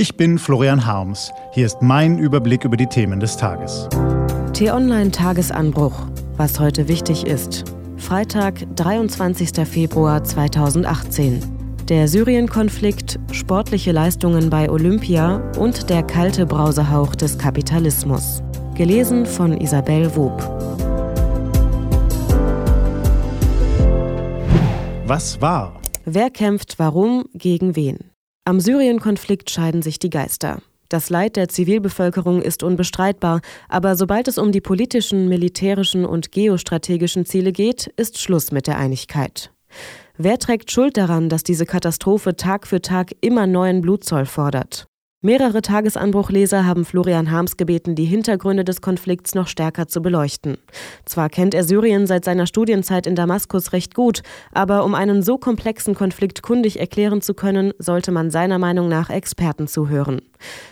Ich bin Florian Harms. Hier ist mein Überblick über die Themen des Tages. T-Online Tagesanbruch. Was heute wichtig ist. Freitag, 23. Februar 2018. Der Syrien-Konflikt, sportliche Leistungen bei Olympia und der kalte Brausehauch des Kapitalismus. Gelesen von Isabel Wob. Was war? Wer kämpft warum gegen wen? Am Syrien-Konflikt scheiden sich die Geister. Das Leid der Zivilbevölkerung ist unbestreitbar, aber sobald es um die politischen, militärischen und geostrategischen Ziele geht, ist Schluss mit der Einigkeit. Wer trägt Schuld daran, dass diese Katastrophe Tag für Tag immer neuen Blutzoll fordert? Mehrere Tagesanbruchleser haben Florian Harms gebeten, die Hintergründe des Konflikts noch stärker zu beleuchten. Zwar kennt er Syrien seit seiner Studienzeit in Damaskus recht gut, aber um einen so komplexen Konflikt kundig erklären zu können, sollte man seiner Meinung nach Experten zuhören.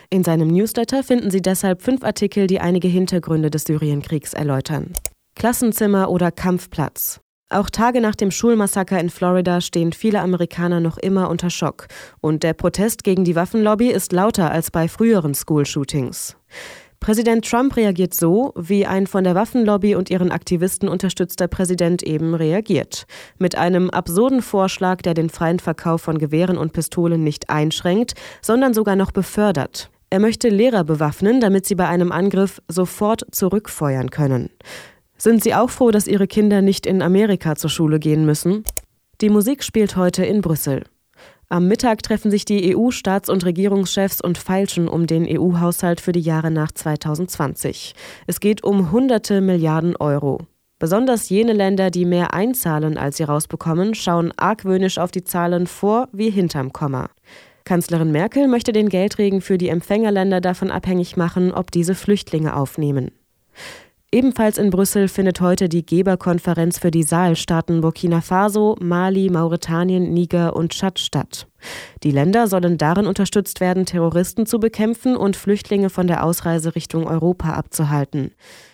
In seinem Newsletter finden Sie deshalb fünf Artikel, die einige Hintergründe des Syrienkriegs erläutern. Klassenzimmer oder Kampfplatz. Auch Tage nach dem Schulmassaker in Florida stehen viele Amerikaner noch immer unter Schock. Und der Protest gegen die Waffenlobby ist lauter als bei früheren School-Shootings. Präsident Trump reagiert so, wie ein von der Waffenlobby und ihren Aktivisten unterstützter Präsident eben reagiert. Mit einem absurden Vorschlag, der den freien Verkauf von Gewehren und Pistolen nicht einschränkt, sondern sogar noch befördert. Er möchte Lehrer bewaffnen, damit sie bei einem Angriff sofort zurückfeuern können. Sind Sie auch froh, dass Ihre Kinder nicht in Amerika zur Schule gehen müssen? Die Musik spielt heute in Brüssel. Am Mittag treffen sich die EU-Staats- und Regierungschefs und feilschen um den EU-Haushalt für die Jahre nach 2020. Es geht um hunderte Milliarden Euro. Besonders jene Länder, die mehr einzahlen, als sie rausbekommen, schauen argwöhnisch auf die Zahlen vor wie hinterm Komma. Kanzlerin Merkel möchte den Geldregen für die Empfängerländer davon abhängig machen, ob diese Flüchtlinge aufnehmen. Ebenfalls in Brüssel findet heute die Geberkonferenz für die Saalstaaten Burkina Faso, Mali, Mauretanien, Niger und Tschad statt. Die Länder sollen darin unterstützt werden, Terroristen zu bekämpfen und Flüchtlinge von der Ausreise Richtung Europa abzuhalten.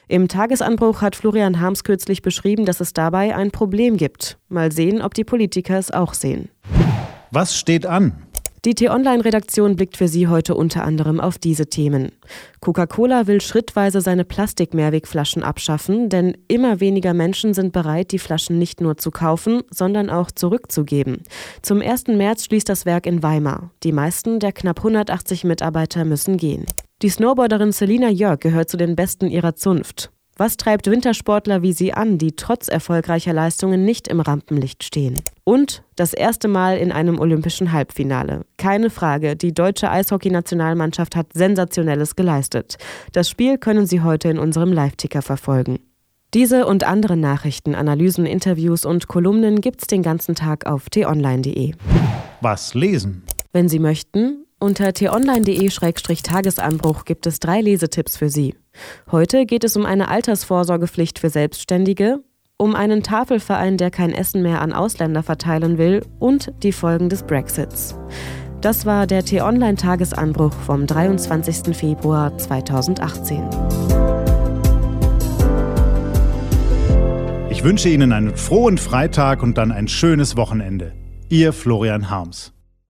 Im Tagesanbruch hat Florian Harms kürzlich beschrieben, dass es dabei ein Problem gibt. Mal sehen, ob die Politiker es auch sehen. Was steht an? Die T-Online-Redaktion blickt für Sie heute unter anderem auf diese Themen. Coca-Cola will schrittweise seine Plastik-Mehrwegflaschen abschaffen, denn immer weniger Menschen sind bereit, die Flaschen nicht nur zu kaufen, sondern auch zurückzugeben. Zum 1. März schließt das Werk in Weimar. Die meisten der knapp 180 Mitarbeiter müssen gehen. Die Snowboarderin Selina Jörg gehört zu den Besten ihrer Zunft. Was treibt Wintersportler wie sie an, die trotz erfolgreicher Leistungen nicht im Rampenlicht stehen? Und das erste Mal in einem olympischen Halbfinale. Keine Frage, die deutsche Eishockeynationalmannschaft hat Sensationelles geleistet. Das Spiel können Sie heute in unserem Live-Ticker verfolgen. Diese und andere Nachrichten, Analysen, Interviews und Kolumnen gibt's den ganzen Tag auf t-online.de. Was lesen? Wenn Sie möchten, unter t-online.de-tagesanbruch gibt es drei Lesetipps für Sie. Heute geht es um eine Altersvorsorgepflicht für Selbstständige, um einen Tafelverein, der kein Essen mehr an Ausländer verteilen will und die Folgen des Brexits. Das war der T-Online-Tagesanbruch vom 23. Februar 2018. Ich wünsche Ihnen einen frohen Freitag und dann ein schönes Wochenende. Ihr Florian Harms.